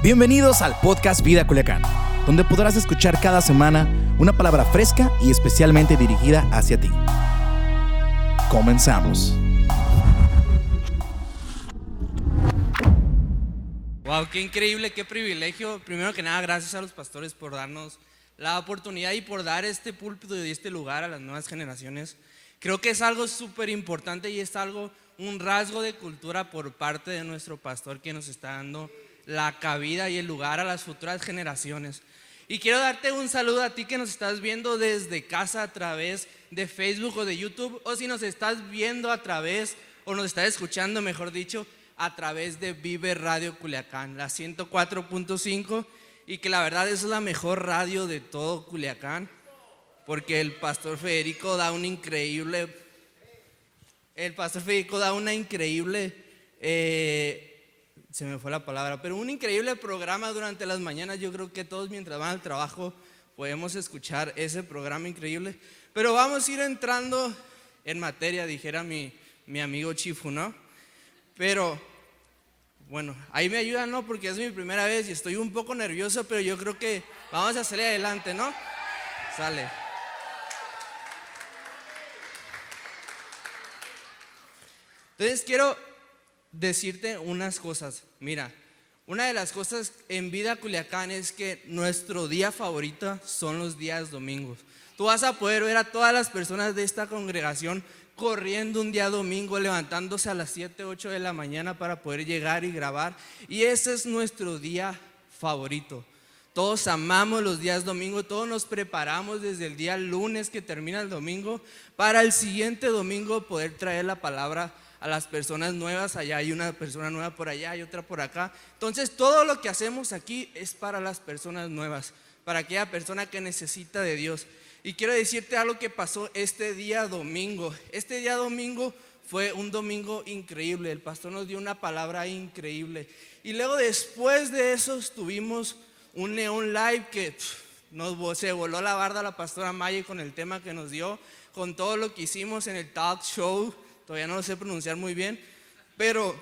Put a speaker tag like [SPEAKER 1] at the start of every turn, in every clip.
[SPEAKER 1] Bienvenidos al podcast Vida Culiacán, donde podrás escuchar cada semana una palabra fresca y especialmente dirigida hacia ti. Comenzamos.
[SPEAKER 2] Wow, qué increíble, qué privilegio. Primero que nada, gracias a los pastores por darnos la oportunidad y por dar este púlpito y este lugar a las nuevas generaciones. Creo que es algo súper importante y es algo, un rasgo de cultura por parte de nuestro pastor que nos está dando la cabida y el lugar a las futuras generaciones. Y quiero darte un saludo a ti que nos estás viendo desde casa a través de Facebook o de YouTube, o si nos estás viendo a través, o nos estás escuchando, mejor dicho, a través de Vive Radio Culiacán, la 104.5, y que la verdad es la mejor radio de todo Culiacán, porque el pastor Federico da un increíble, el pastor Federico da una increíble eh, se me fue la palabra, pero un increíble programa durante las mañanas. Yo creo que todos mientras van al trabajo podemos escuchar ese programa increíble. Pero vamos a ir entrando en materia, dijera mi, mi amigo Chifu, ¿no? Pero bueno, ahí me ayuda, ¿no? Porque es mi primera vez y estoy un poco nervioso, pero yo creo que vamos a salir adelante, ¿no? Sale. Entonces quiero decirte unas cosas. Mira, una de las cosas en vida Culiacán es que nuestro día favorito son los días domingos. Tú vas a poder ver a todas las personas de esta congregación corriendo un día domingo, levantándose a las 7, 8 de la mañana para poder llegar y grabar. Y ese es nuestro día favorito. Todos amamos los días domingo, todos nos preparamos desde el día lunes que termina el domingo para el siguiente domingo poder traer la palabra a las personas nuevas, allá hay una persona nueva por allá, hay otra por acá. Entonces todo lo que hacemos aquí es para las personas nuevas, para aquella persona que necesita de Dios. Y quiero decirte algo que pasó este día domingo. Este día domingo fue un domingo increíble, el pastor nos dio una palabra increíble. Y luego después de eso tuvimos un neon live que nos, se voló la barda la pastora Maya con el tema que nos dio, con todo lo que hicimos en el talk show todavía no lo sé pronunciar muy bien, pero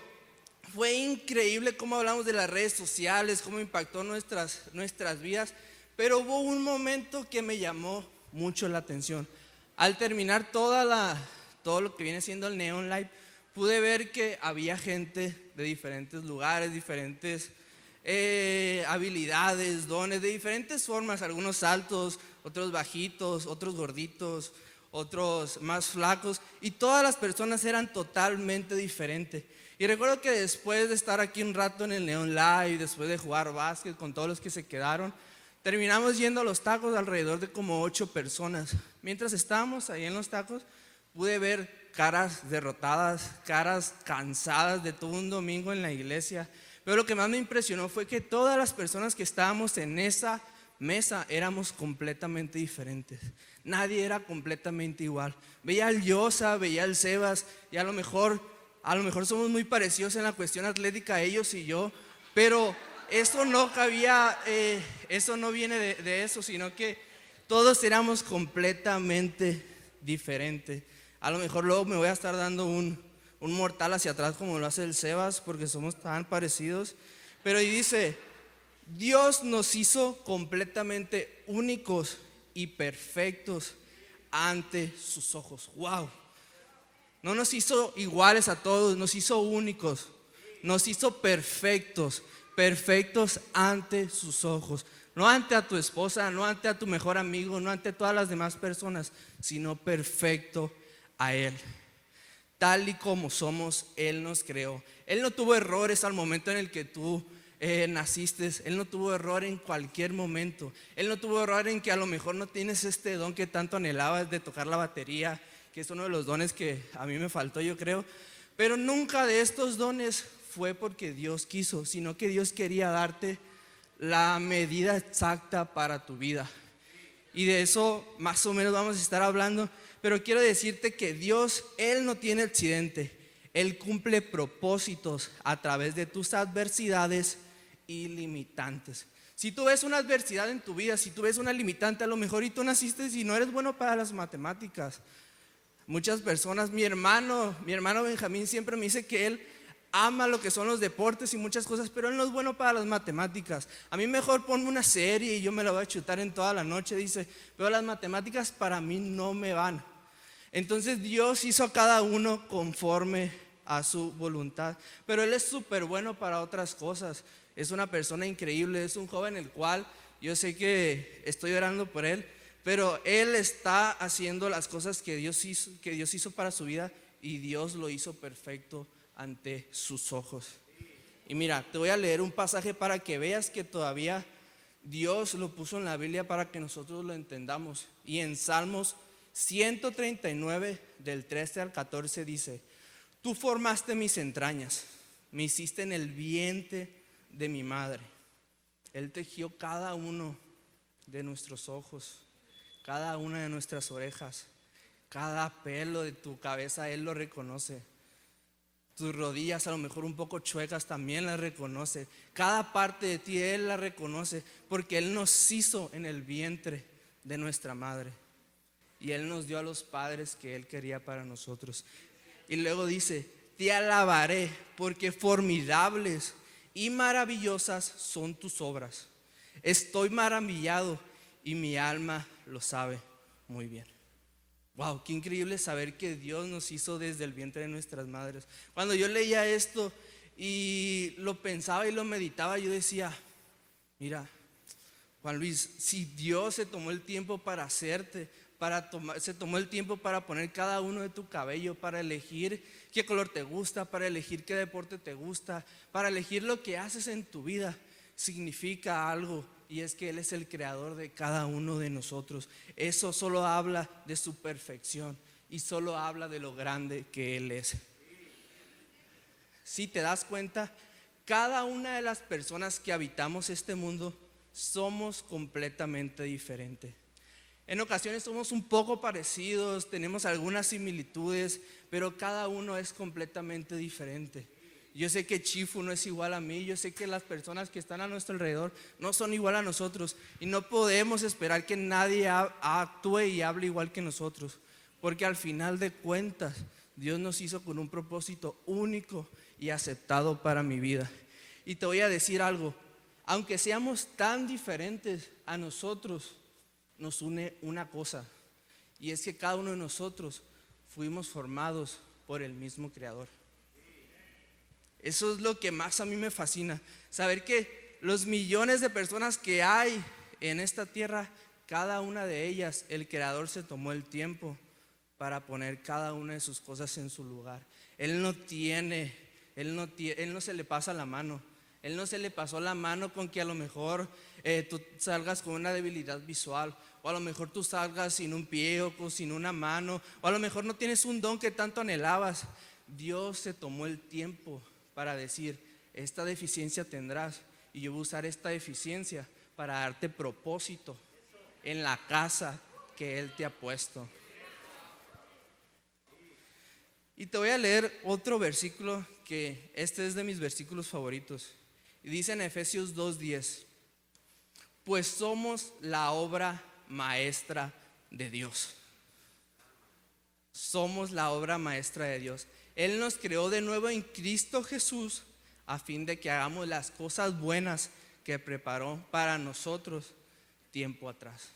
[SPEAKER 2] fue increíble cómo hablamos de las redes sociales, cómo impactó nuestras, nuestras vidas, pero hubo un momento que me llamó mucho la atención. Al terminar toda la, todo lo que viene siendo el Neon Live, pude ver que había gente de diferentes lugares, diferentes eh, habilidades, dones, de diferentes formas, algunos altos, otros bajitos, otros gorditos, otros más flacos, y todas las personas eran totalmente diferentes. Y recuerdo que después de estar aquí un rato en el Neon Live, después de jugar básquet con todos los que se quedaron, terminamos yendo a los tacos alrededor de como ocho personas. Mientras estábamos ahí en los tacos, pude ver caras derrotadas, caras cansadas de todo un domingo en la iglesia. Pero lo que más me impresionó fue que todas las personas que estábamos en esa mesa éramos completamente diferentes. Nadie era completamente igual. Veía al Yosa, veía al Sebas, y a lo mejor, a lo mejor somos muy parecidos en la cuestión atlética, ellos y yo, pero eso no cabía, eh, eso no viene de, eso, sino que todos éramos completamente diferentes. A lo mejor luego me voy a estar dando un, un mortal hacia atrás como lo hace el Sebas, porque somos tan parecidos. Pero y dice, Dios nos hizo completamente únicos y perfectos ante sus ojos. Wow. No nos hizo iguales a todos, nos hizo únicos, nos hizo perfectos, perfectos ante sus ojos. No ante a tu esposa, no ante a tu mejor amigo, no ante todas las demás personas, sino perfecto a Él. Tal y como somos, Él nos creó. Él no tuvo errores al momento en el que tú eh, naciste, Él no tuvo error en cualquier momento. Él no tuvo error en que a lo mejor no tienes este don que tanto anhelabas de tocar la batería, que es uno de los dones que a mí me faltó, yo creo. Pero nunca de estos dones fue porque Dios quiso, sino que Dios quería darte la medida exacta para tu vida. Y de eso más o menos vamos a estar hablando. Pero quiero decirte que Dios, Él no tiene accidente. Él cumple propósitos a través de tus adversidades ilimitantes. Si tú ves una adversidad en tu vida, si tú ves una limitante, a lo mejor y tú naciste y no eres bueno para las matemáticas. Muchas personas, mi hermano, mi hermano Benjamín siempre me dice que él ama lo que son los deportes y muchas cosas, pero él no es bueno para las matemáticas. A mí mejor ponme una serie y yo me la voy a chutar en toda la noche, dice, pero las matemáticas para mí no me van. Entonces Dios hizo a cada uno conforme a su voluntad, pero él es súper bueno para otras cosas. Es una persona increíble, es un joven el cual yo sé que estoy orando por él, pero él está haciendo las cosas que Dios hizo, que Dios hizo para su vida y Dios lo hizo perfecto ante sus ojos. Y mira, te voy a leer un pasaje para que veas que todavía Dios lo puso en la Biblia para que nosotros lo entendamos. Y en Salmos 139 del 13 al 14 dice, tú formaste mis entrañas, me hiciste en el vientre de mi madre. Él tejió cada uno de nuestros ojos, cada una de nuestras orejas, cada pelo de tu cabeza, Él lo reconoce. Tus rodillas a lo mejor un poco chuecas también las reconoce. Cada parte de ti Él la reconoce porque Él nos hizo en el vientre de nuestra madre. Y Él nos dio a los padres que Él quería para nosotros. Y luego dice, te alabaré porque formidables y maravillosas son tus obras. Estoy maravillado y mi alma lo sabe muy bien. Wow, qué increíble saber que Dios nos hizo desde el vientre de nuestras madres. Cuando yo leía esto y lo pensaba y lo meditaba, yo decía, mira, Juan Luis, si Dios se tomó el tiempo para hacerte, para tomar, se tomó el tiempo para poner cada uno de tu cabello, para elegir qué color te gusta, para elegir qué deporte te gusta, para elegir lo que haces en tu vida, significa algo y es que Él es el creador de cada uno de nosotros. Eso solo habla de su perfección y solo habla de lo grande que Él es. Si te das cuenta, cada una de las personas que habitamos este mundo somos completamente diferentes. En ocasiones somos un poco parecidos, tenemos algunas similitudes, pero cada uno es completamente diferente. Yo sé que Chifu no es igual a mí, yo sé que las personas que están a nuestro alrededor no son igual a nosotros y no podemos esperar que nadie actúe y hable igual que nosotros, porque al final de cuentas Dios nos hizo con un propósito único y aceptado para mi vida. Y te voy a decir algo, aunque seamos tan diferentes a nosotros, nos une una cosa, y es que cada uno de nosotros fuimos formados por el mismo Creador. Eso es lo que más a mí me fascina. Saber que los millones de personas que hay en esta tierra, cada una de ellas, el Creador se tomó el tiempo para poner cada una de sus cosas en su lugar. Él no tiene, él no, él no se le pasa la mano. Él no se le pasó la mano con que a lo mejor eh, tú salgas con una debilidad visual, o a lo mejor tú salgas sin un pie o sin una mano, o a lo mejor no tienes un don que tanto anhelabas. Dios se tomó el tiempo para decir, esta deficiencia tendrás y yo voy a usar esta deficiencia para darte propósito en la casa que Él te ha puesto. Y te voy a leer otro versículo que este es de mis versículos favoritos. Y dice en Efesios 2.10, pues somos la obra maestra de Dios. Somos la obra maestra de Dios. Él nos creó de nuevo en Cristo Jesús a fin de que hagamos las cosas buenas que preparó para nosotros tiempo atrás.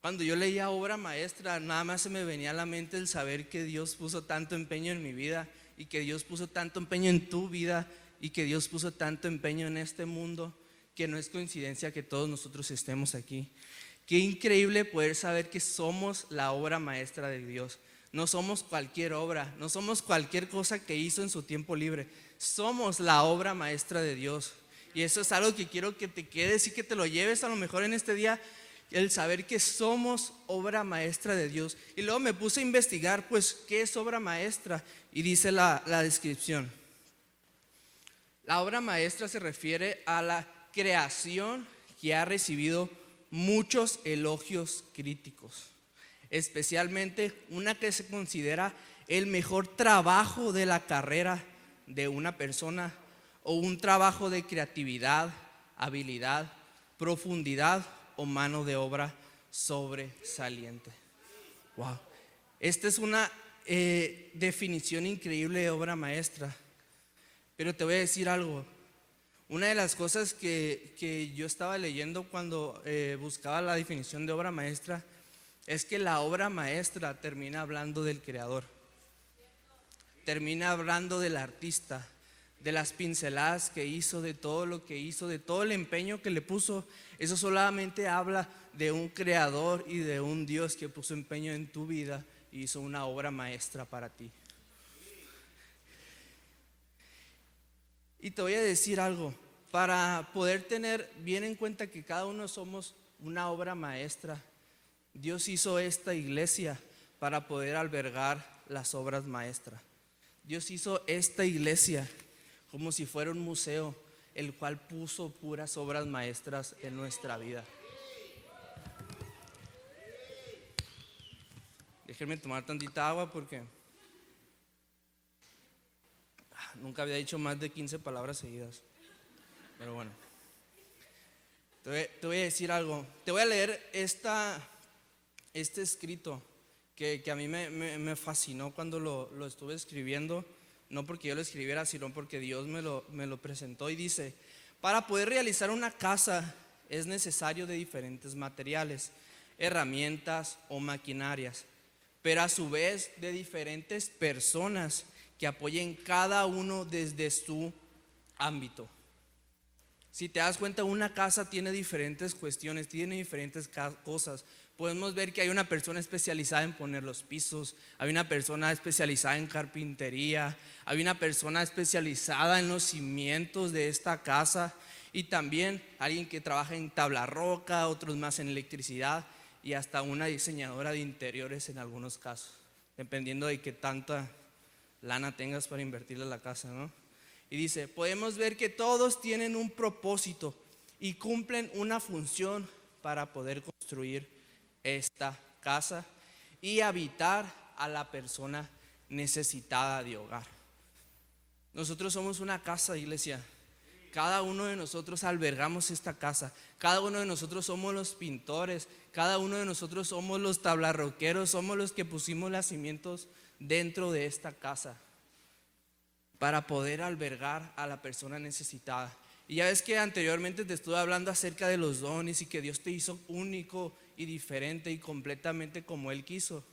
[SPEAKER 2] Cuando yo leía obra maestra, nada más se me venía a la mente el saber que Dios puso tanto empeño en mi vida y que Dios puso tanto empeño en tu vida y que Dios puso tanto empeño en este mundo que no es coincidencia que todos nosotros estemos aquí. Qué increíble poder saber que somos la obra maestra de Dios. No somos cualquier obra, no somos cualquier cosa que hizo en su tiempo libre. Somos la obra maestra de Dios. Y eso es algo que quiero que te quedes y que te lo lleves a lo mejor en este día, el saber que somos obra maestra de Dios. Y luego me puse a investigar, pues, ¿qué es obra maestra? Y dice la, la descripción. La obra maestra se refiere a la creación que ha recibido muchos elogios críticos especialmente una que se considera el mejor trabajo de la carrera de una persona o un trabajo de creatividad, habilidad, profundidad o mano de obra sobresaliente. Wow. Esta es una eh, definición increíble de obra maestra. Pero te voy a decir algo. Una de las cosas que, yo estaba leyendo cuando eh, buscaba la definición de obra maestra es que la obra maestra termina hablando del creador, termina hablando del artista, de las pinceladas que hizo, de todo lo que hizo, de todo el empeño que le puso. Eso solamente habla de un creador y de un Dios que puso empeño en tu vida y hizo una obra maestra para ti. Y te voy a decir algo, para poder tener bien en cuenta que cada uno somos una obra maestra, Dios hizo esta iglesia para poder albergar las obras maestras. Dios hizo esta iglesia como si fuera un museo, el cual puso puras obras maestras en nuestra vida. Déjenme tomar tantita agua porque Nunca había dicho más de 15 palabras seguidas. Pero bueno. Te voy, a decir algo. Te voy a leer esta, este escrito que, a mí me, fascinó cuando lo, estuve escribiendo. No porque yo lo escribiera, sino porque Dios me lo, me lo presentó y dice, para poder realizar una casa es necesario de diferentes materiales, herramientas o maquinarias, pero a su vez de diferentes personas que apoyen cada uno desde su ámbito. Si te das cuenta, una casa tiene diferentes cuestiones, tiene diferentes cosas. Podemos ver que hay una persona especializada en poner los pisos, hay una persona especializada en carpintería, hay una persona especializada en los cimientos de esta casa y también alguien que trabaja en tabla roca, otros más en electricidad y hasta una diseñadora de interiores en algunos casos, dependiendo de qué tanta lana tengas para invertirle en la casa, ¿no? Y dice, podemos ver que todos tienen un propósito y cumplen una función para poder construir esta casa y habitar a la persona necesitada de hogar. Nosotros somos una casa, iglesia. Cada uno de nosotros albergamos esta casa. Cada uno de nosotros somos los pintores. Cada uno de nosotros somos los tablarroqueros. Somos los que pusimos los cimientos dentro de esta casa para poder albergar a la persona necesitada. Y ya ves que anteriormente te estuve hablando acerca de los dones y que Dios te hizo único y diferente y completamente como Él quiso.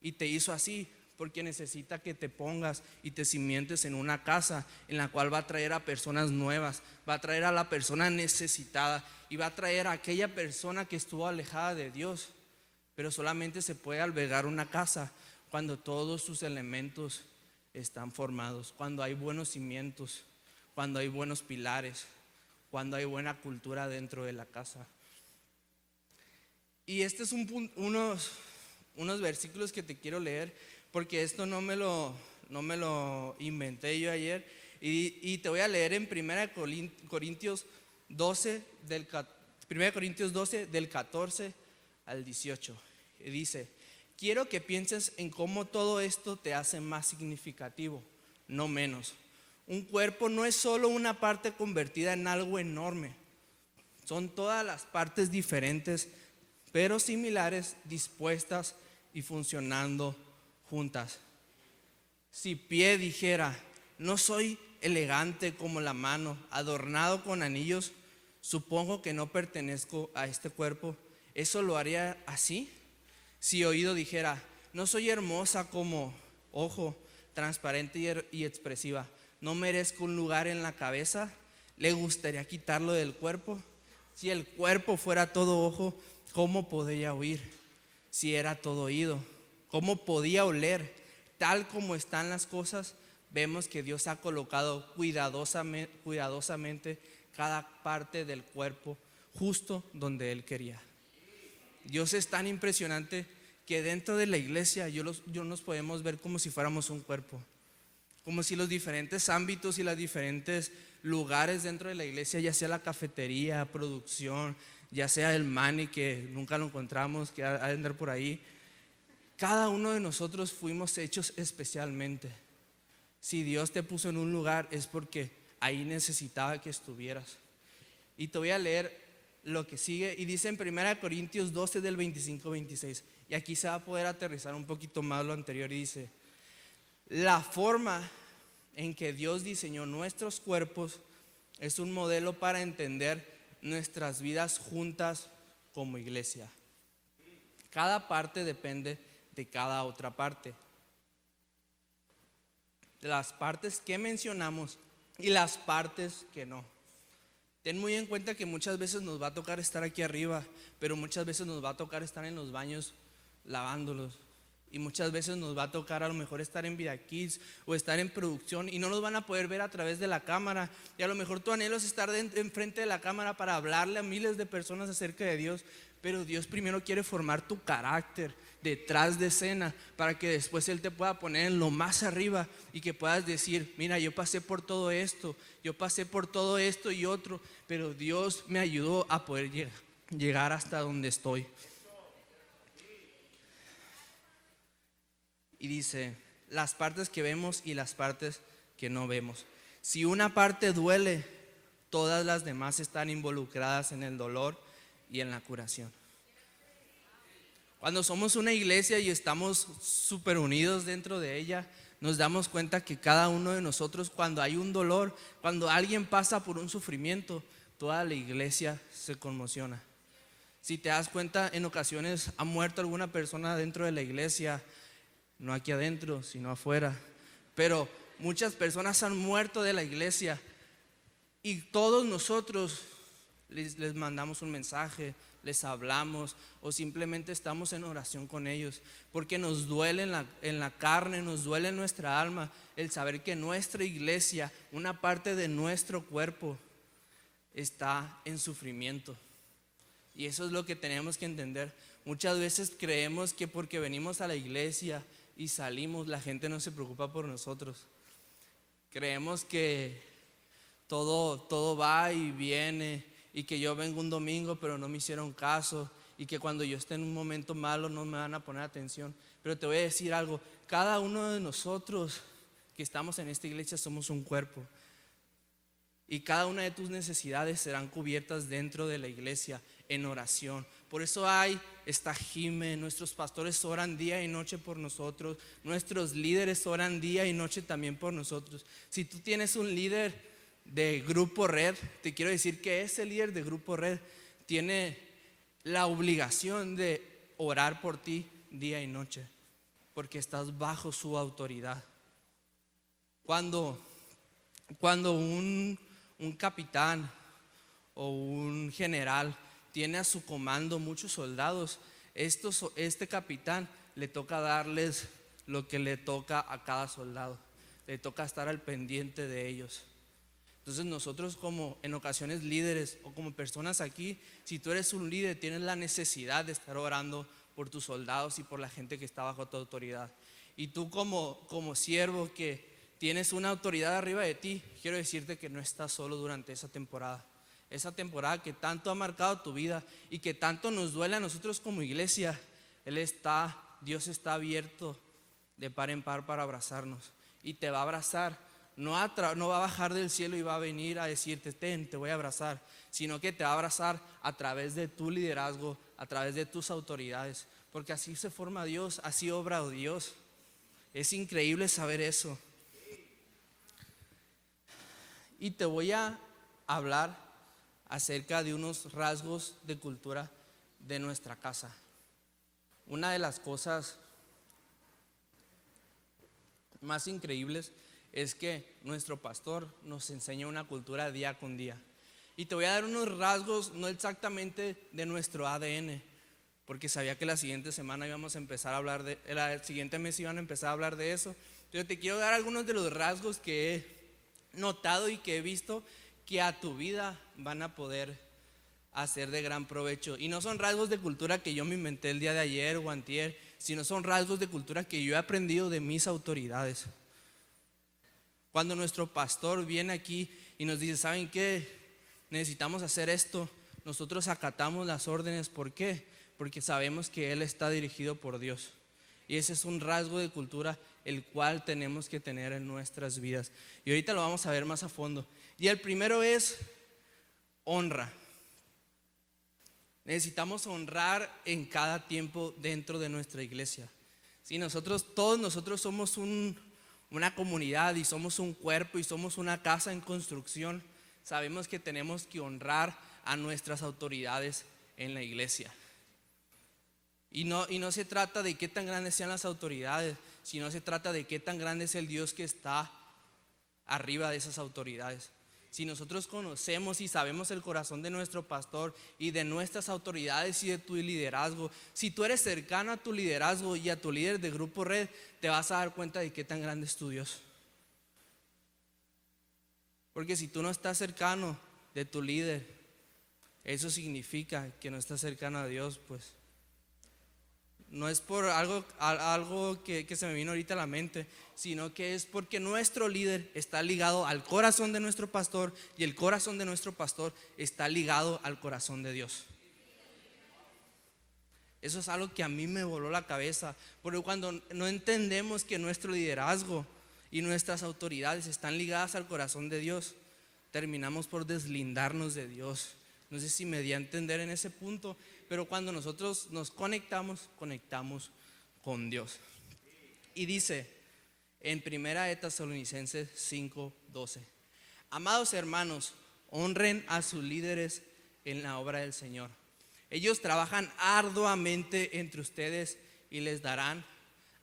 [SPEAKER 2] Y te hizo así porque necesita que te pongas y te cimientes en una casa en la cual va a traer a personas nuevas, va a traer a la persona necesitada y va a traer a aquella persona que estuvo alejada de Dios. Pero solamente se puede albergar una casa cuando todos sus elementos están formados, cuando hay buenos cimientos, cuando hay buenos pilares, cuando hay buena cultura dentro de la casa. Y este es un, unos, unos versículos que te quiero leer, porque esto no me lo, no me lo inventé yo ayer. Y, y te voy a leer en 1 Corintios 12, del, 1 Corintios 12, del 14 al 18. Y dice, quiero que pienses en cómo todo esto te hace más significativo, no menos. Un cuerpo no es solo una parte convertida en algo enorme, son todas las partes diferentes, pero similares, dispuestas y funcionando juntas. Si pie dijera, no soy elegante como la mano, adornado con anillos, supongo que no pertenezco a este cuerpo. ¿Eso lo haría así? Si oído dijera, no soy hermosa como ojo, transparente y expresiva, no merezco un lugar en la cabeza, le gustaría quitarlo del cuerpo. Si el cuerpo fuera todo ojo, ¿cómo podría oír? Si era todo oído, ¿cómo podía oler? Tal como están las cosas, vemos que Dios ha colocado cuidadosamente, cuidadosamente cada parte del cuerpo justo donde Él quería. Dios es tan impresionante que dentro de la iglesia yo, nos podemos ver como si fuéramos un cuerpo, como si los diferentes ámbitos y los diferentes lugares dentro de la iglesia, ya sea la cafetería, producción, ya sea el mani que nunca lo encontramos, que ha de andar por ahí, cada uno de nosotros fuimos hechos especialmente. Si Dios te puso en un lugar es porque ahí necesitaba que estuvieras. Y te voy a leer lo que sigue y dice en 1 Corintios 12 del 25-26. Y aquí se va a poder aterrizar un poquito más lo anterior y dice, la forma en que Dios diseñó nuestros cuerpos es un modelo para entender nuestras vidas juntas como iglesia. Cada parte depende de cada otra parte. Las partes que mencionamos y las partes que no. Ten muy en cuenta que muchas veces nos va a tocar estar aquí arriba, pero muchas veces nos va a tocar estar en los baños lavándolos. Y muchas veces nos va a tocar a lo mejor estar en Vida Kids o estar en producción y no nos van a poder ver a través de la cámara. Y a lo mejor tu anhelo es estar enfrente de la cámara para hablarle a miles de personas acerca de Dios. Pero Dios primero quiere formar tu carácter detrás de escena para que después Él te pueda poner en lo más arriba y que puedas decir, mira, yo pasé por todo esto, yo pasé por todo esto y otro, pero Dios me ayudó a poder llegar hasta donde estoy. Y dice, las partes que vemos y las partes que no vemos. Si una parte duele, todas las demás están involucradas en el dolor y en la curación. Cuando somos una iglesia y estamos súper unidos dentro de ella, nos damos cuenta que cada uno de nosotros, cuando hay un dolor, cuando alguien pasa por un sufrimiento, toda la iglesia se conmociona. Si te das cuenta, en ocasiones ha muerto alguna persona dentro de la iglesia, no aquí adentro, sino afuera. Pero muchas personas han muerto de la iglesia y todos nosotros les, mandamos un mensaje, les hablamos o simplemente estamos en oración con ellos, porque nos duele en la, en la, carne, nos duele en nuestra alma el saber que nuestra iglesia, una parte de nuestro cuerpo, está en sufrimiento. Y eso es lo que tenemos que entender. Muchas veces creemos que porque venimos a la iglesia y salimos, la gente no se preocupa por nosotros. Creemos que todo, todo va y viene y que yo vengo un domingo pero no me hicieron caso y que cuando yo esté en un momento malo no me van a poner atención. Pero te voy a decir algo, cada uno de nosotros que estamos en esta iglesia somos un cuerpo. Y cada una de tus necesidades serán cubiertas dentro de la iglesia en oración. Por eso hay esta Jime, nuestros pastores oran día y noche por nosotros, nuestros líderes oran día y noche también por nosotros. Si tú tienes un líder de Grupo Red, te quiero decir que ese líder de Grupo Red tiene la obligación de orar por ti día y noche, porque estás bajo su autoridad. Cuando, cuando un, un capitán o un general tiene a su comando muchos soldados. Estos, este capitán le toca darles lo que le toca a cada soldado. Le toca estar al pendiente de ellos. Entonces nosotros como en ocasiones líderes o como personas aquí, si tú eres un líder, tienes la necesidad de estar orando por tus soldados y por la gente que está bajo tu autoridad. Y tú como, como siervo que tienes una autoridad arriba de ti, quiero decirte que no estás solo durante esa temporada esa temporada que tanto ha marcado tu vida y que tanto nos duele a nosotros como iglesia, Él está, Dios está abierto de par en par para abrazarnos y te va a abrazar. No, no va a bajar del cielo y va a venir a decirte, ten, te voy a abrazar, sino que te va a abrazar a través de tu liderazgo, a través de tus autoridades, porque así se forma Dios, así obra Dios. Es increíble saber eso. Y te voy a hablar acerca de unos rasgos de cultura de nuestra casa. Una de las cosas más increíbles es que nuestro pastor nos enseña una cultura día con día. Y te voy a dar unos rasgos, no exactamente de nuestro ADN, porque sabía que la siguiente semana íbamos a empezar a hablar de, el siguiente mes iban a empezar a hablar de eso. Pero te quiero dar algunos de los rasgos que he notado y que he visto que a tu vida van a poder hacer de gran provecho. Y no son rasgos de cultura que yo me inventé el día de ayer o antier, sino son rasgos de cultura que yo he aprendido de mis autoridades. Cuando nuestro pastor viene aquí y nos dice, ¿saben qué? Necesitamos hacer esto. Nosotros acatamos las órdenes. ¿Por qué? Porque sabemos que Él está dirigido por Dios. Y ese es un rasgo de cultura el cual tenemos que tener en nuestras vidas. Y ahorita lo vamos a ver más a fondo. Y el primero es honra. Necesitamos honrar en cada tiempo dentro de nuestra iglesia. Si nosotros, todos nosotros somos un, una comunidad y somos un cuerpo y somos una casa en construcción, sabemos que tenemos que honrar a nuestras autoridades en la iglesia. Y no, y no se trata de qué tan grandes sean las autoridades, sino se trata de qué tan grande es el Dios que está arriba de esas autoridades. Si nosotros conocemos y sabemos el corazón de nuestro pastor y de nuestras autoridades y de tu liderazgo, si tú eres cercano a tu liderazgo y a tu líder de grupo red, te vas a dar cuenta de qué tan grande es tu Dios. Porque si tú no estás cercano de tu líder, eso significa que no estás cercano a Dios, pues no es por algo, algo que, se me vino ahorita a la mente, sino que es porque nuestro líder está ligado al corazón de nuestro pastor y el corazón de nuestro pastor está ligado al corazón de Dios. Eso es algo que a mí me voló la cabeza, porque cuando no entendemos que nuestro liderazgo y nuestras autoridades están ligadas al corazón de Dios, terminamos por deslindarnos de Dios. No sé si me di a entender en ese punto, pero cuando nosotros nos conectamos, conectamos con Dios. Y dice en Primera de Tesalonicenses 5:12, amados hermanos, honren a sus líderes en la obra del Señor. Ellos trabajan arduamente entre ustedes y les darán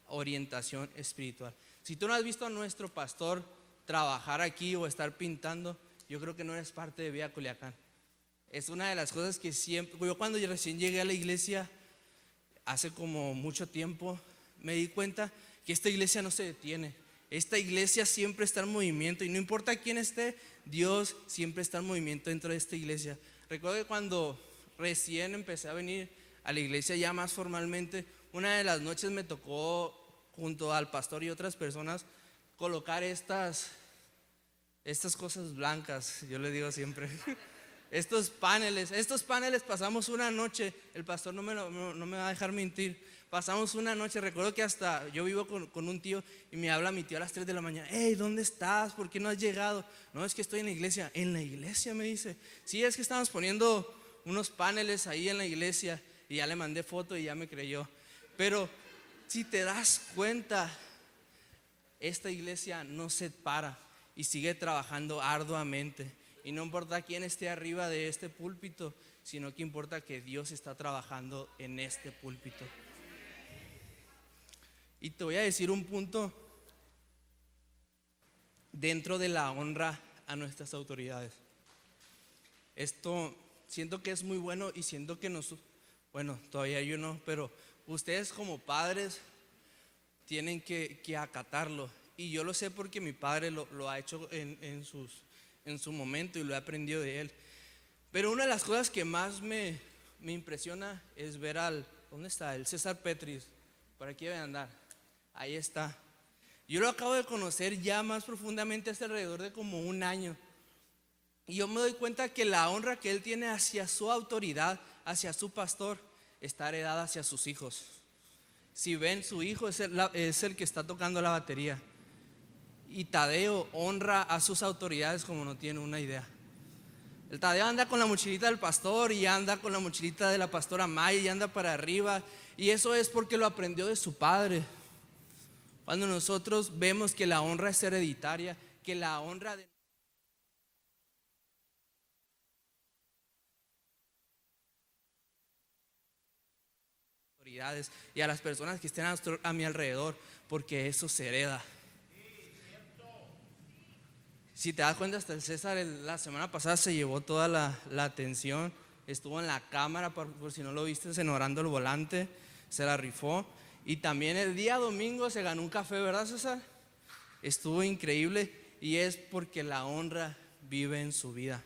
[SPEAKER 2] orientación espiritual. Si tú no has visto a nuestro pastor trabajar aquí o estar pintando, yo creo que no eres parte de Vía Culiacán. Es una de las cosas que siempre, yo cuando yo recién llegué a la iglesia, hace como mucho tiempo, me di cuenta que esta iglesia no se detiene. Esta iglesia siempre está en movimiento y no importa quién esté, Dios siempre está en movimiento dentro de esta iglesia. Recuerdo que cuando recién empecé a venir a la iglesia ya más formalmente, una de las noches me tocó junto al pastor y otras personas colocar estas, estas cosas blancas, yo le digo siempre. estos paneles. Estos paneles pasamos una noche, el pastor no me, no, me va a dejar mentir. Pasamos una noche, recuerdo que hasta yo vivo con, un tío y me habla mi tío a las 3 de la mañana, hey, ¿dónde estás? ¿Por qué no has llegado? No, es que estoy en la iglesia. En la iglesia me dice, sí, es que estamos poniendo unos paneles ahí en la iglesia y ya le mandé foto y ya me creyó. Pero si te das cuenta, esta iglesia no se para y sigue trabajando arduamente. Y no importa quién esté arriba de este púlpito, sino que importa que Dios está trabajando en este púlpito. Y te voy a decir un punto dentro de la honra a nuestras autoridades. Esto siento que es muy bueno y siento que nos, bueno, todavía yo no, pero ustedes como padres tienen que, acatarlo. Y yo lo sé porque mi padre lo, ha hecho en sus en su momento y lo he aprendido de él. Pero una de las cosas que más me, me impresiona es ver al, ¿dónde está? El César Petris, por aquí debe andar, ahí está. Yo lo acabo de conocer ya más profundamente hace alrededor de como un año. Y yo me doy cuenta que la honra que él tiene hacia su autoridad, hacia su pastor, está heredada hacia sus hijos. Si ven, su hijo es el, es el que está tocando la batería y Tadeo honra a sus autoridades como no tiene una idea. El Tadeo anda con la mochilita del pastor y anda con la mochilita de la pastora Maya y anda para arriba. Y eso es porque lo aprendió de su padre. Cuando nosotros vemos que la honra es hereditaria, que la honra de... autoridades y a las personas que estén a mi alrededor, porque eso se hereda. Si te das cuenta, hasta el César la semana pasada se llevó toda la, atención. Estuvo en la cámara, por, si no lo viste, enorando el volante, se la rifó. Y también el día domingo se ganó un café, ¿verdad, César? Estuvo increíble y es porque la honra vive en su vida.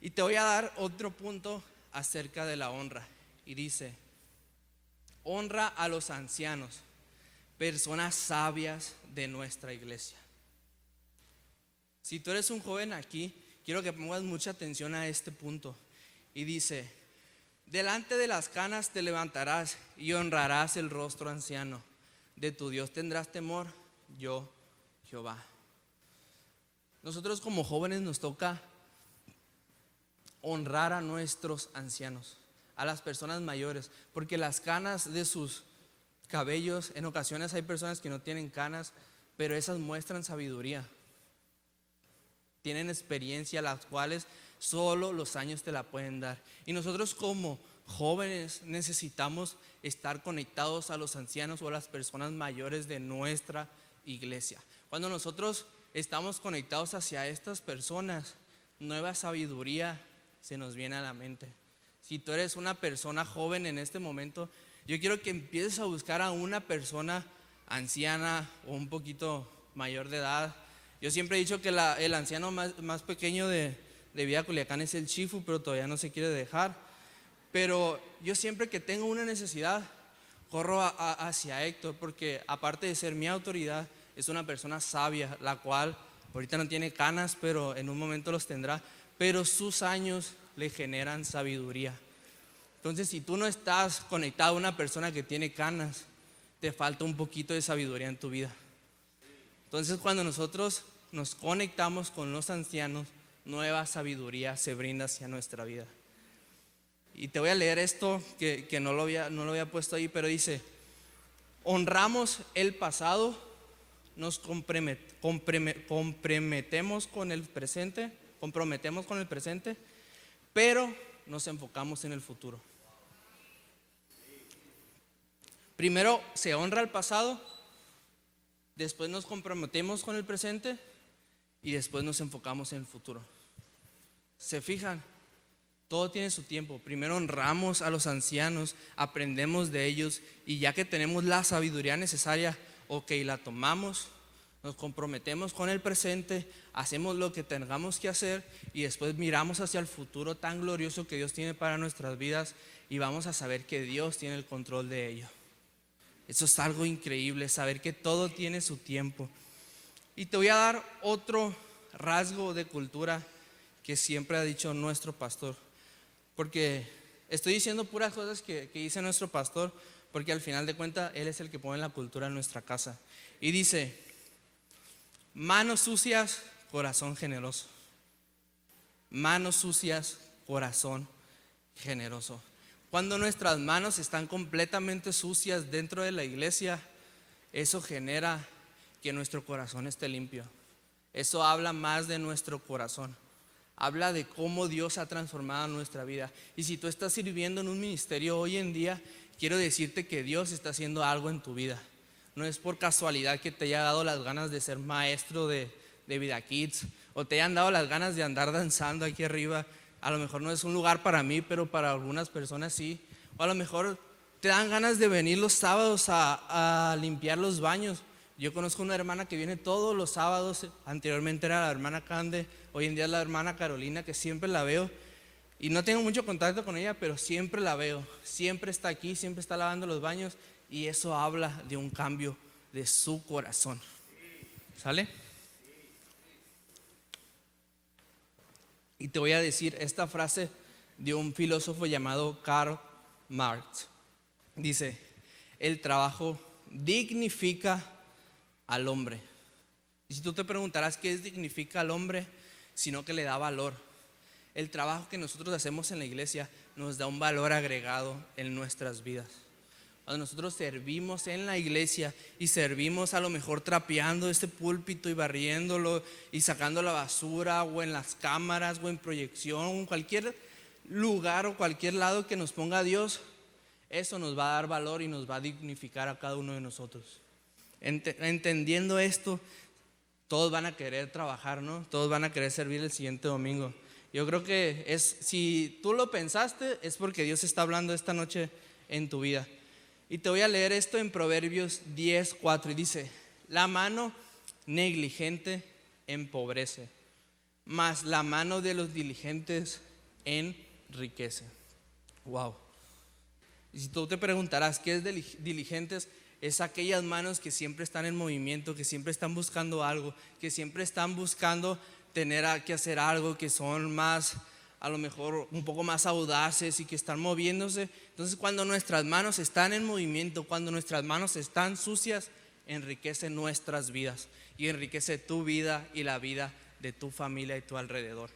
[SPEAKER 2] Y te voy a dar otro punto acerca de la honra. Y dice, honra a los ancianos, personas sabias de nuestra iglesia. Si tú eres un joven aquí, quiero que pongas mucha atención a este punto. Y dice, delante de las canas te levantarás y honrarás el rostro anciano. De tu Dios tendrás temor, yo, Jehová. Nosotros como jóvenes nos toca honrar a nuestros ancianos, a las personas mayores, porque las canas de sus cabellos, en ocasiones hay personas que no tienen canas, pero esas muestran sabiduría. Tienen experiencia, las cuales solo los años te la pueden dar. Y nosotros como jóvenes necesitamos estar conectados a los ancianos o a las personas mayores de nuestra iglesia. Cuando nosotros estamos conectados hacia estas personas, nueva sabiduría se nos viene a la mente. Si tú eres una persona joven en este momento, yo quiero que empieces a buscar a una persona anciana o un poquito mayor de edad. Yo siempre he dicho que el anciano más, pequeño de, de Culiacán es el Chifu, pero todavía no se quiere dejar. Pero yo siempre que tengo una necesidad, corro hacia Héctor, porque aparte de ser mi autoridad, es una persona sabia, la cual ahorita no tiene canas, pero en un momento los tendrá. Pero sus años le generan sabiduría. Entonces, si tú no estás conectado a una persona que tiene canas, te falta un poquito de sabiduría en tu vida. Entonces, cuando nosotros nos conectamos con los ancianos, nueva sabiduría se brinda hacia nuestra vida. Y te voy a leer esto que, no, lo había, no lo había puesto ahí, pero dice, honramos el pasado, nos comprometemos con el presente, comprometemos con el presente, pero nos enfocamos en el futuro. Primero se honra el pasado, después nos comprometemos con el presente y después nos enfocamos en el futuro. ¿Se fijan? Todo tiene su tiempo. Primero honramos a los ancianos, aprendemos de ellos y ya que tenemos la sabiduría necesaria, ok, la tomamos, nos comprometemos con el presente, hacemos lo que tengamos que hacer y después miramos hacia el futuro tan glorioso que Dios tiene para nuestras vidas y vamos a saber que Dios tiene el control de ello. Eso es algo increíble, saber que todo tiene su tiempo. Y te voy a dar otro rasgo de cultura que siempre ha dicho nuestro pastor. Porque estoy diciendo puras cosas que, dice nuestro pastor, porque al final de cuentas Él es el que pone la cultura en nuestra casa. Y dice, manos sucias, corazón generoso. Manos sucias, corazón generoso. Cuando nuestras manos están completamente sucias dentro de la iglesia, eso genera que nuestro corazón esté limpio. Eso habla más de nuestro corazón. Habla de cómo Dios ha transformado nuestra vida. Y si tú estás sirviendo en un ministerio hoy en día, quiero decirte que Dios está haciendo algo en tu vida. No es por casualidad que te haya dado las ganas de ser maestro de, de Vida Kids o te hayan dado las ganas de andar danzando aquí arriba a lo mejor no es un lugar para mí, pero para algunas personas sí. O a lo mejor te dan ganas de venir los sábados a, limpiar los baños. Yo conozco una hermana que viene todos los sábados, anteriormente era la hermana Cande, hoy en día es la hermana Carolina, que siempre la veo. Y no tengo mucho contacto con ella, pero siempre la veo. Siempre está aquí, siempre está lavando los baños. Y eso habla de un cambio de su corazón. ¿Sale? Y te voy a decir esta frase de un filósofo llamado Karl Marx. Dice, el trabajo dignifica al hombre. Y si tú te preguntarás qué es dignifica al hombre, sino que le da valor. El trabajo que nosotros hacemos en la iglesia nos da un valor agregado en nuestras vidas. Nosotros servimos en la iglesia y servimos a lo mejor trapeando este púlpito y barriéndolo y sacando la basura o en las cámaras o en proyección en cualquier lugar o cualquier lado que nos ponga Dios, eso nos va a dar valor y nos va a dignificar a cada uno de nosotros. Entendiendo esto, todos van a querer trabajar, ¿no? Todos van a querer servir el siguiente domingo. Yo creo que es, si tú lo pensaste, es porque Dios está hablando esta noche en tu vida. Y te voy a leer esto en Proverbios 10, 4 y dice, la mano negligente empobrece, mas la mano de los diligentes enriquece. Wow. Y si tú te preguntarás qué es diligentes, es aquellas manos que siempre están en movimiento, que siempre están buscando algo, que siempre están buscando tener que hacer algo, que son más a lo mejor un poco más audaces y que están moviéndose. Entonces cuando nuestras manos están en movimiento, cuando nuestras manos están sucias, enriquece nuestras vidas y enriquece tu vida y la vida de tu familia y tu alrededor.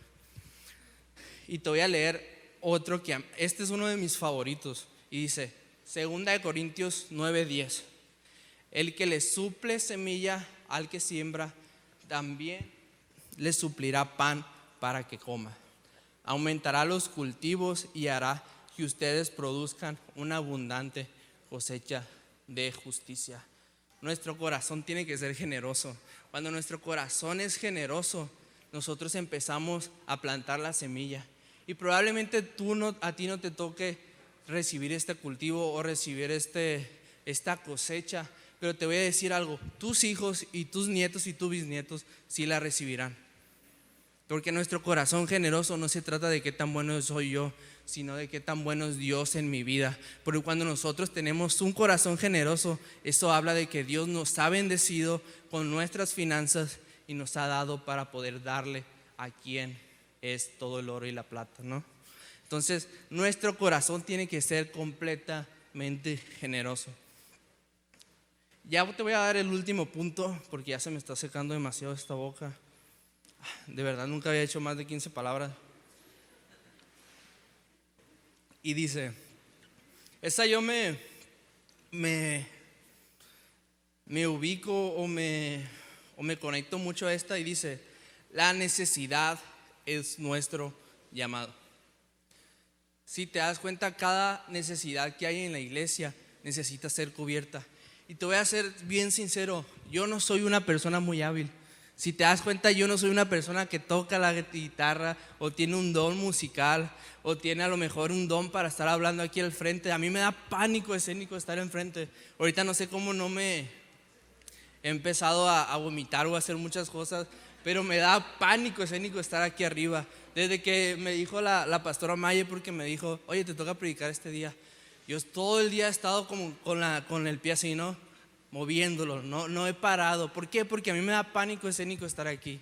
[SPEAKER 2] Y te voy a leer otro que este es uno de mis favoritos y dice, segunda de Corintios 9:10. El que le suple semilla al que siembra, también le suplirá pan para que coma. Aumentará los cultivos y hará que ustedes produzcan una abundante cosecha de justicia. Nuestro corazón tiene que ser generoso. Cuando nuestro corazón es generoso, nosotros empezamos a plantar la semilla. Y probablemente tú no, a ti no te toque recibir este cultivo o recibir este, esta cosecha, pero te voy a decir algo, tus hijos y tus nietos y tus bisnietos sí la recibirán. Porque nuestro corazón generoso no se trata de qué tan bueno soy yo, sino de qué tan bueno es Dios en mi vida. Porque cuando nosotros tenemos un corazón generoso, eso habla de que Dios nos ha bendecido con nuestras finanzas y nos ha dado para poder darle a quien es todo el oro y la plata, ¿no? Entonces, nuestro corazón tiene que ser completamente generoso. Ya te voy a dar el último punto porque ya se me está secando demasiado esta boca. De verdad, nunca había hecho más de 15 palabras. Y dice, esa yo me, me, me ubico o me, o me conecto mucho a esta y dice, la necesidad es nuestro llamado. Si te das cuenta, cada necesidad que hay en la iglesia necesita ser cubierta. Y te voy a ser bien sincero, yo no soy una persona muy hábil. Si te das cuenta, yo no soy una persona que toca la guitarra o tiene un don musical o tiene a lo mejor un don para estar hablando aquí al frente. A mí me da pánico escénico estar enfrente. Ahorita no sé cómo no me he empezado a, vomitar o a hacer muchas cosas, pero me da pánico escénico estar aquí arriba. Desde que me dijo la, pastora Maye, porque me dijo, oye, te toca predicar este día. Yo todo el día he estado como con, la, con el pie así, ¿no? Moviéndolo, no, no he parado. ¿Por qué? Porque a mí me da pánico escénico estar aquí.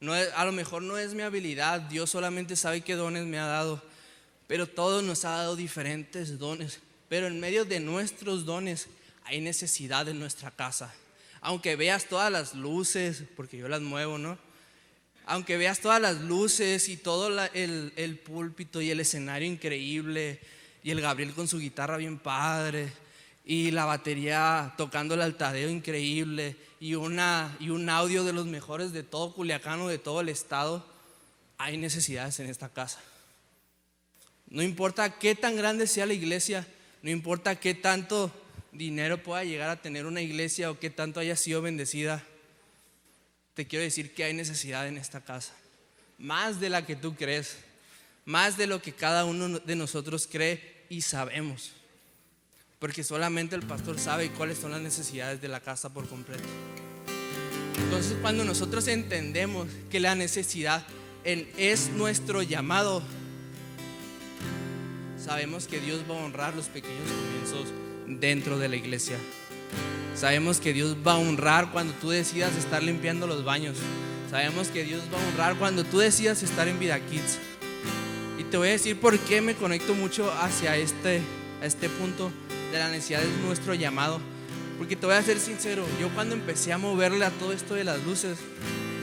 [SPEAKER 2] No a lo mejor no es mi habilidad, Dios solamente sabe qué dones me ha dado, pero todos nos ha dado diferentes dones. Pero en medio de nuestros dones hay necesidad en nuestra casa. Aunque veas todas las luces, porque yo las muevo, ¿no? Aunque veas todas las luces y todo el, el púlpito y el escenario increíble y el Gabriel con su guitarra bien padre y la batería tocando el altadeo increíble y, una, y un audio de los mejores de todo Culiacán o de todo el estado, hay necesidades en esta casa. No importa qué tan grande sea la iglesia, no importa qué tanto dinero pueda llegar a tener una iglesia o qué tanto haya sido bendecida, te quiero decir que hay necesidad en esta casa. Más de la que tú crees, más de lo que cada uno de nosotros cree y sabemos porque solamente el pastor sabe cuáles son las necesidades de la casa por completo. Entonces cuando nosotros entendemos que la necesidad es nuestro llamado, sabemos que Dios va a honrar los pequeños comienzos dentro de la iglesia. Sabemos que Dios va a honrar cuando tú decidas estar limpiando los baños. Sabemos que Dios va a honrar cuando tú decidas estar en Vida Kids. Y te voy a decir por qué me conecto mucho hacia este, a este punto de la necesidad de nuestro llamado. Porque te voy a ser sincero, yo cuando empecé a moverle a todo esto de las luces,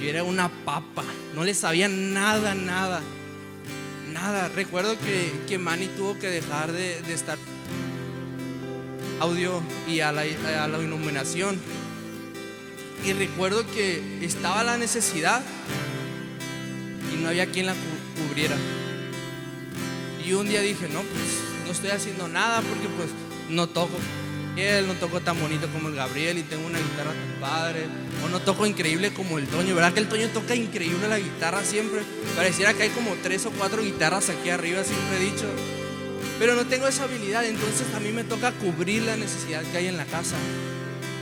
[SPEAKER 2] yo era una papa, no le sabía nada, nada, nada. Recuerdo que, que Manny tuvo que dejar de, estar audio y a la, a la iluminación. Y recuerdo que estaba la necesidad y no había quien la cubriera. Y un día dije, no, pues no estoy haciendo nada porque pues no toco él, no toco tan bonito como el Gabriel y tengo una guitarra tan padre, o no toco increíble como el Toño, ¿verdad que el Toño toca increíble la guitarra siempre? Pareciera que hay como tres o cuatro guitarras aquí arriba, siempre he dicho, pero no tengo esa habilidad, entonces a mí me toca cubrir la necesidad que hay en la casa.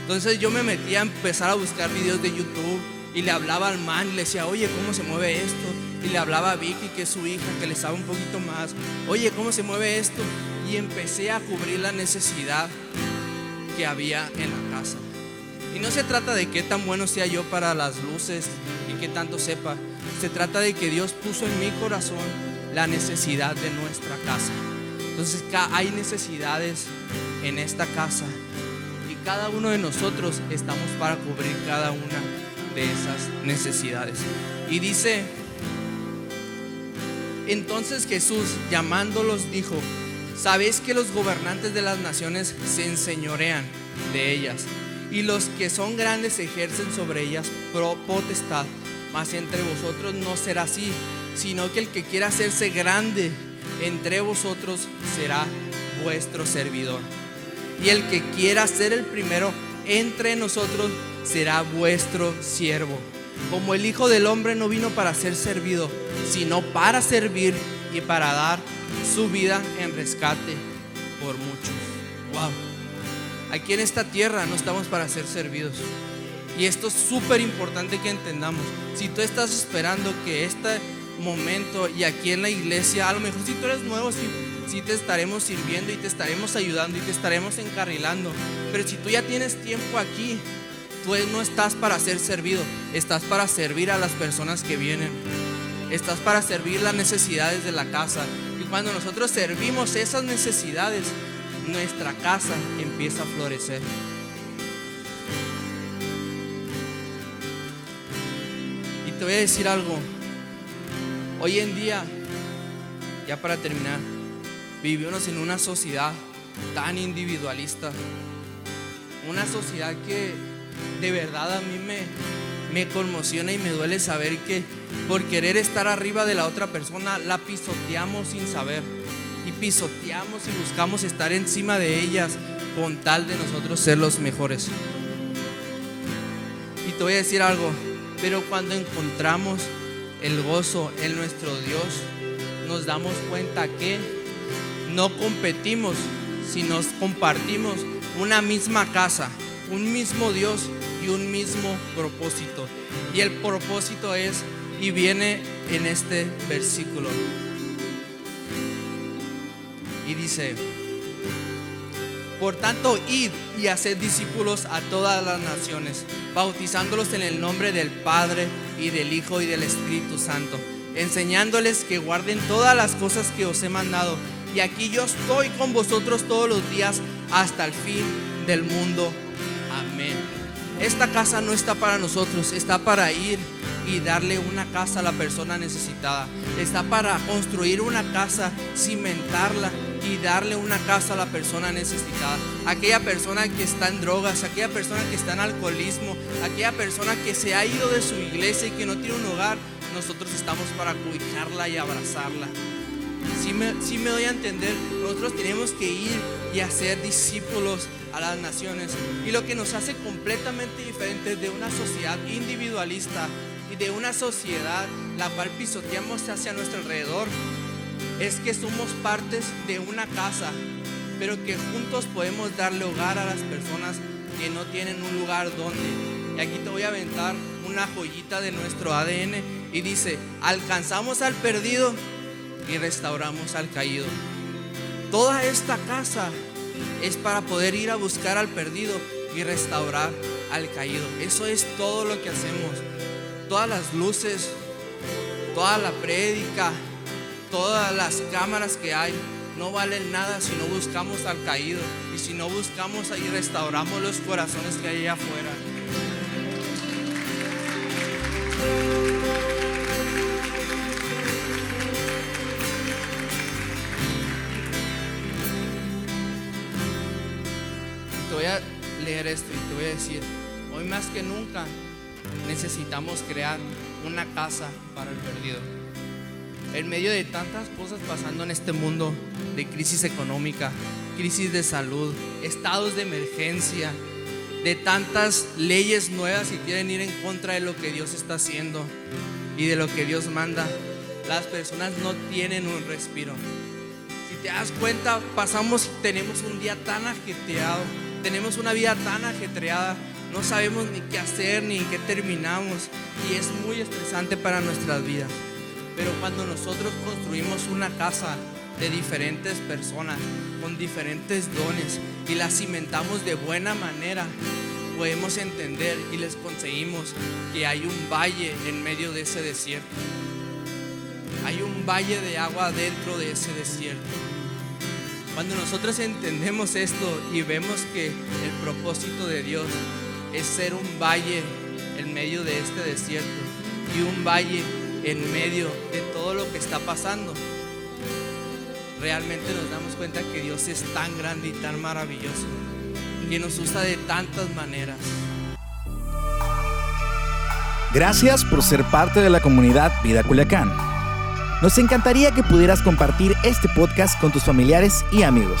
[SPEAKER 2] Entonces yo me metía a empezar a buscar videos de YouTube y le hablaba al man y le decía, oye, ¿cómo se mueve esto? Y le hablaba a Vicky, que es su hija, que le sabe un poquito más, oye, ¿cómo se mueve esto? Y empecé a cubrir la necesidad que había en la casa. Y no se trata de qué tan bueno sea yo para las luces y qué tanto sepa. Se trata de que Dios puso en mi corazón la necesidad de nuestra casa. Entonces hay necesidades en esta casa y cada uno de nosotros estamos para cubrir cada una de esas necesidades. Y dice, entonces Jesús llamándolos dijo, Sabéis que los gobernantes de las naciones se enseñorean de ellas y los que son grandes ejercen sobre ellas potestad. Mas entre vosotros no será así, sino que el que quiera hacerse grande entre vosotros será vuestro servidor. Y el que quiera ser el primero entre nosotros será vuestro siervo. Como el Hijo del Hombre no vino para ser servido, sino para servir y para dar su vida en rescate por muchos. Wow. Aquí en esta tierra no estamos para ser servidos. Y esto es súper importante que entendamos. Si tú estás esperando que este momento y aquí en la iglesia, a lo mejor si tú eres nuevo, si sí te estaremos sirviendo y te estaremos ayudando y te estaremos encarrilando. Pero si tú ya tienes tiempo aquí, tú no estás para ser servido, estás para servir a las personas que vienen. Estás para servir las necesidades de la casa. Y cuando nosotros servimos esas necesidades, nuestra casa empieza a florecer. Y te voy a decir algo. Hoy en día, ya para terminar, vivimos en una sociedad tan individualista. Una sociedad que de verdad a mí me, me conmociona y me duele saber que por querer estar arriba de la otra persona la pisoteamos sin saber. Y pisoteamos y buscamos estar encima de ellas con tal de nosotros ser los mejores. Y te voy a decir algo, pero cuando encontramos el gozo en nuestro Dios, nos damos cuenta que no competimos, sino compartimos una misma casa, un mismo Dios y un mismo propósito. Y el propósito es, y viene en este versículo. Y dice, por tanto, id y haced discípulos a todas las naciones, bautizándolos en el nombre del Padre y del Hijo y del Espíritu Santo, enseñándoles que guarden todas las cosas que os he mandado. Y aquí yo estoy con vosotros todos los días hasta el fin del mundo. Amén. Esta casa no está para nosotros, está para ir y darle una casa a la persona necesitada. Está para construir una casa, cimentarla y darle una casa a la persona necesitada. Aquella persona que está en drogas, aquella persona que está en alcoholismo, aquella persona que se ha ido de su iglesia y que no tiene un hogar, nosotros estamos para cuidarla y abrazarla. Si me, si me doy a entender, nosotros tenemos que ir y hacer discípulos a las naciones. Y lo que nos hace completamente diferentes de una sociedad individualista de una sociedad la cual pisoteamos hacia nuestro alrededor es que somos partes de una casa, pero que juntos podemos darle hogar a las personas que no tienen un lugar donde. Y aquí te voy a aventar una joyita de nuestro ADN y dice, alcanzamos al perdido y restauramos al caído. Toda esta casa es para poder ir a buscar al perdido y restaurar al caído. Eso es todo lo que hacemos. Todas las luces, toda la prédica, todas las cámaras que hay no valen nada si no buscamos al caído y si no buscamos y restauramos los corazones que hay allá afuera. Te voy a leer esto y te voy a decir, hoy más que nunca necesitamos crear una casa para el perdido en medio de tantas cosas pasando en este mundo, de crisis económica, crisis de salud, estados de emergencia, de tantas leyes nuevas que quieren ir en contra de lo que Dios está haciendo y de lo que Dios manda, las personas no tienen un respiro. Si te das cuenta, pasamos tenemos un día tan ajetreado, tenemos una vida tan ajetreada, no sabemos ni qué hacer ni en qué terminamos y es muy estresante para nuestras vidas. Pero cuando nosotros construimos una casa de diferentes personas, con diferentes dones, y la cimentamos de buena manera, podemos entender y les conseguimos que hay un valle en medio de ese desierto. Hay un valle de agua dentro de ese desierto. Cuando nosotros entendemos esto y vemos que el propósito de Dios es ser un valle en medio de este desierto y un valle en medio de todo lo que está pasando, realmente nos damos cuenta que Dios es tan grande y tan maravilloso. que nos usa de tantas maneras.
[SPEAKER 1] Gracias por ser parte de la comunidad Vida Culiacán. Nos encantaría que pudieras compartir este podcast con tus familiares y amigos.